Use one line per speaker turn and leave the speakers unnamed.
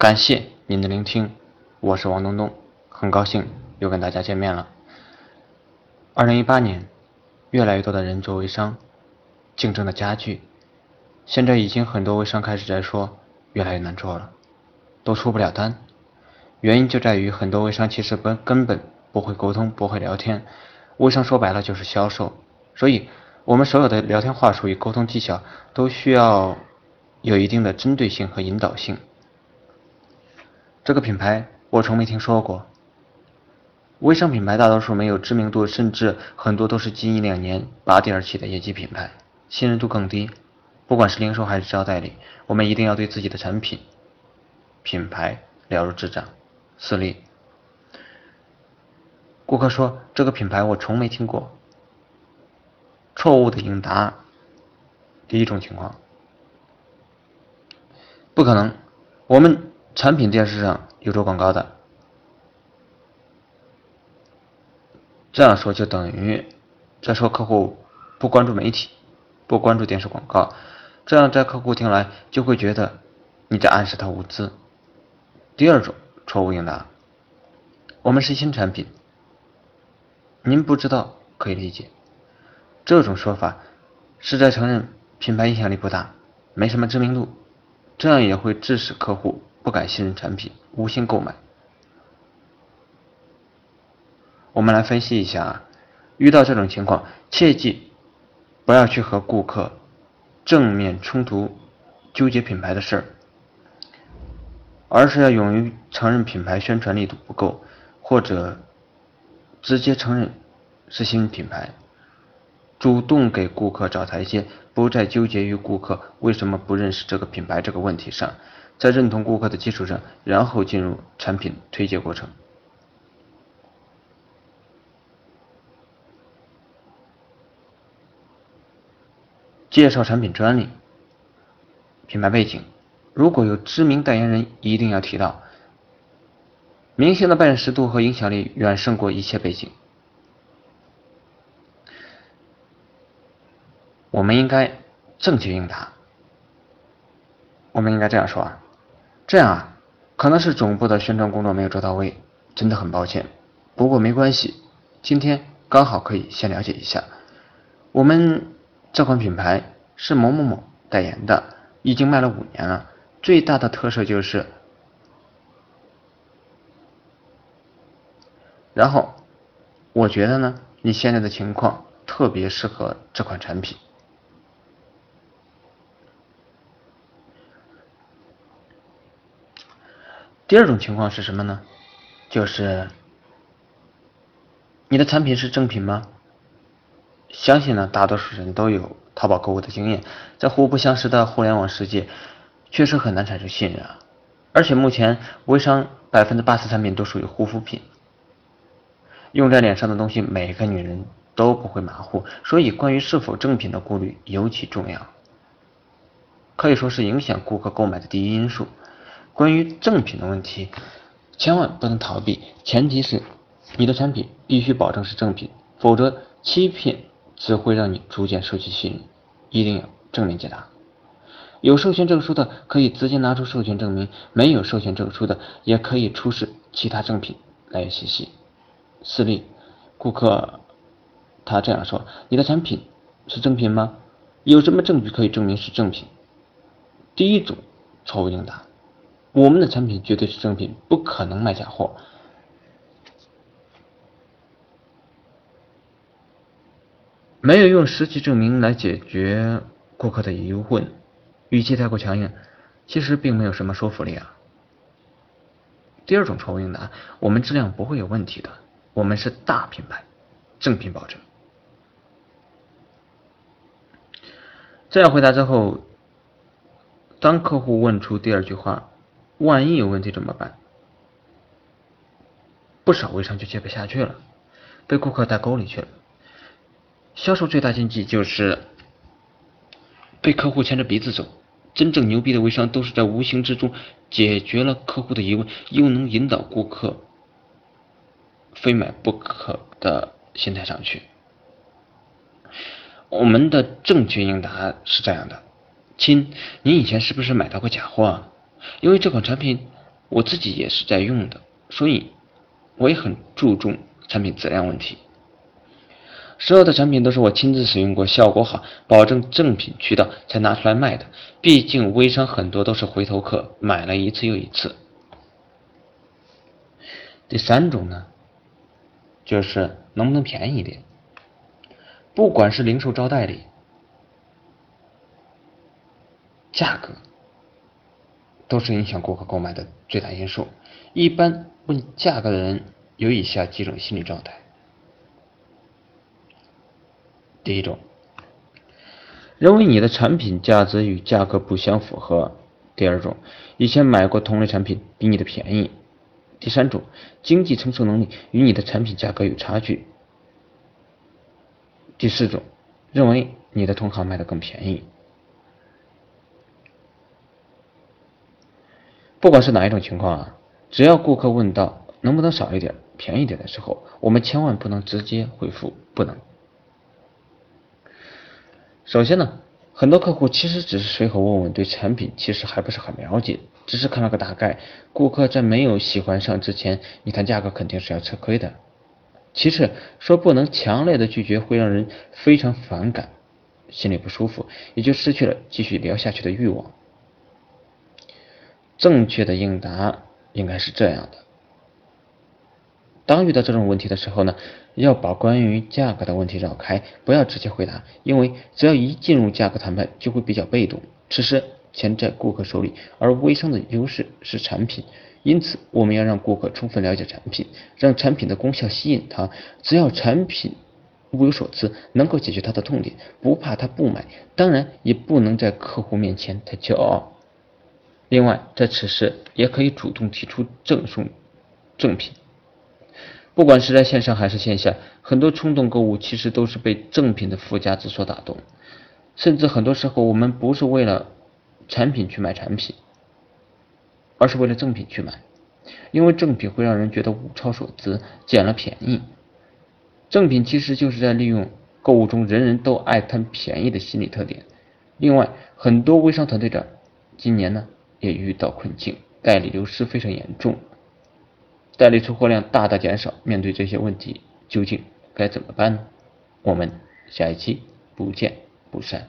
感谢您的聆听，我是王东东，很高兴又跟大家见面了。二零一八年，越来越多的人做微商，竞争的加剧，现在已经很多微商开始在说越来越难做了，都出不了单。原因就在于很多微商其实根根本不会沟通，不会聊天。微商说白了就是销售，所以我们所有的聊天话术与沟通技巧都需要有一定的针对性和引导性。这个品牌我从没听说过。微商品牌大多数没有知名度，甚至很多都是近一两年拔地而起的业绩品牌，信任度更低。不管是零售还是招代理，我们一定要对自己的产品、品牌了如指掌。四例，顾客说这个品牌我从没听过。错误的应答。第一种情况，不可能，我们产品电视上有做广告的。这样说就等于在说客户不关注媒体，不关注电视广告，这样在客户听来就会觉得你在暗示他无知。第二种错误应答，我们是新产品，您不知道可以理解。这种说法是在承认品牌影响力不大，没什么知名度，这样也会致使客户不敢信任产品，无心购买。我们来分析一下啊，遇到这种情况，切记不要去和顾客正面冲突，纠结品牌的事儿，而是要勇于承认品牌宣传力度不够，或者直接承认是新品牌，主动给顾客找台阶，不再纠结于顾客为什么不认识这个品牌这个问题上，在认同顾客的基础上，然后进入产品推介过程。介绍产品专利、品牌背景，如果有知名代言人，一定要提到。明星的辨识度和影响力远胜过一切背景。我们应该正确应答。我们应该这样说啊，这样啊，可能是总部的宣传工作没有做到位，真的很抱歉。不过没关系，今天刚好可以先了解一下，我们。这款品牌是某某某代言的，已经卖了五年了。最大的特色就是，然后我觉得呢，你现在的情况特别适合这款产品。第二种情况是什么呢？就是你的产品是正品吗？相信呢，大多数人都有淘宝购物的经验，在互不相识的互联网世界，确实很难产生信任啊。而且目前微商百分之八十产品都属于护肤品，用在脸上的东西，每个女人都不会马虎，所以关于是否正品的顾虑尤其重要，可以说是影响顾客购买的第一因素。关于正品的问题，千万不能逃避，前提是你的产品必须保证是正品，否则欺骗。只会让你逐渐失去信任，一定要正面解答。有授权证书的可以直接拿出授权证明，没有授权证书的也可以出示其他证品来源信息。四例，顾客他这样说：“你的产品是正品吗？有什么证据可以证明是正品？”第一种错误应答：我们的产品绝对是正品，不可能卖假货。没有用实际证明来解决顾客的疑问，语气太过强硬，其实并没有什么说服力啊。第二种错误应答，我们质量不会有问题的，我们是大品牌，正品保证。这样回答之后，当客户问出第二句话，万一有问题怎么办？不少微商就接不下去了，被顾客带沟里去了。销售最大禁忌就是被客户牵着鼻子走。真正牛逼的微商都是在无形之中解决了客户的疑问，又能引导顾客非买不可的心态上去。我们的正确应答是这样的：亲，您以前是不是买到过假货？啊因为这款产品我自己也是在用的，所以我也很注重产品质量问题。所有的产品都是我亲自使用过，效果好，保证正品渠道才拿出来卖的。毕竟微商很多都是回头客，买了一次又一次。第三种呢，就是能不能便宜一点？不管是零售招代理，价格都是影响顾客购买的最大因素。一般问价格的人有以下几种心理状态。第一种，认为你的产品价值与价格不相符合；第二种，以前买过同类产品比你的便宜；第三种，经济承受能力与你的产品价格有差距；第四种，认为你的同行卖的更便宜。不管是哪一种情况啊，只要顾客问到能不能少一点、便宜点的时候，我们千万不能直接回复不能。首先呢，很多客户其实只是随口问问，对产品其实还不是很了解，只是看了个大概。顾客在没有喜欢上之前，你谈价格肯定是要吃亏的。其次，说不能强烈的拒绝会让人非常反感，心里不舒服，也就失去了继续聊下去的欲望。正确的应答应该是这样的。当遇到这种问题的时候呢，要把关于价格的问题绕开，不要直接回答，因为只要一进入价格谈判，就会比较被动。此时钱在顾客手里，而微商的优势是产品，因此我们要让顾客充分了解产品，让产品的功效吸引他。只要产品物有所值，能够解决他的痛点，不怕他不买。当然，也不能在客户面前太骄傲。另外，在此时也可以主动提出赠送赠品。不管是在线上还是线下，很多冲动购物其实都是被赠品的附加值所打动。甚至很多时候，我们不是为了产品去买产品，而是为了赠品去买，因为赠品会让人觉得物超所值，捡了便宜。赠品其实就是在利用购物中人人都爱贪便宜的心理特点。另外，很多微商团队的今年呢也遇到困境，代理流失非常严重。代理出货量大大减少，面对这些问题，究竟该怎么办呢？我们下一期不见不散。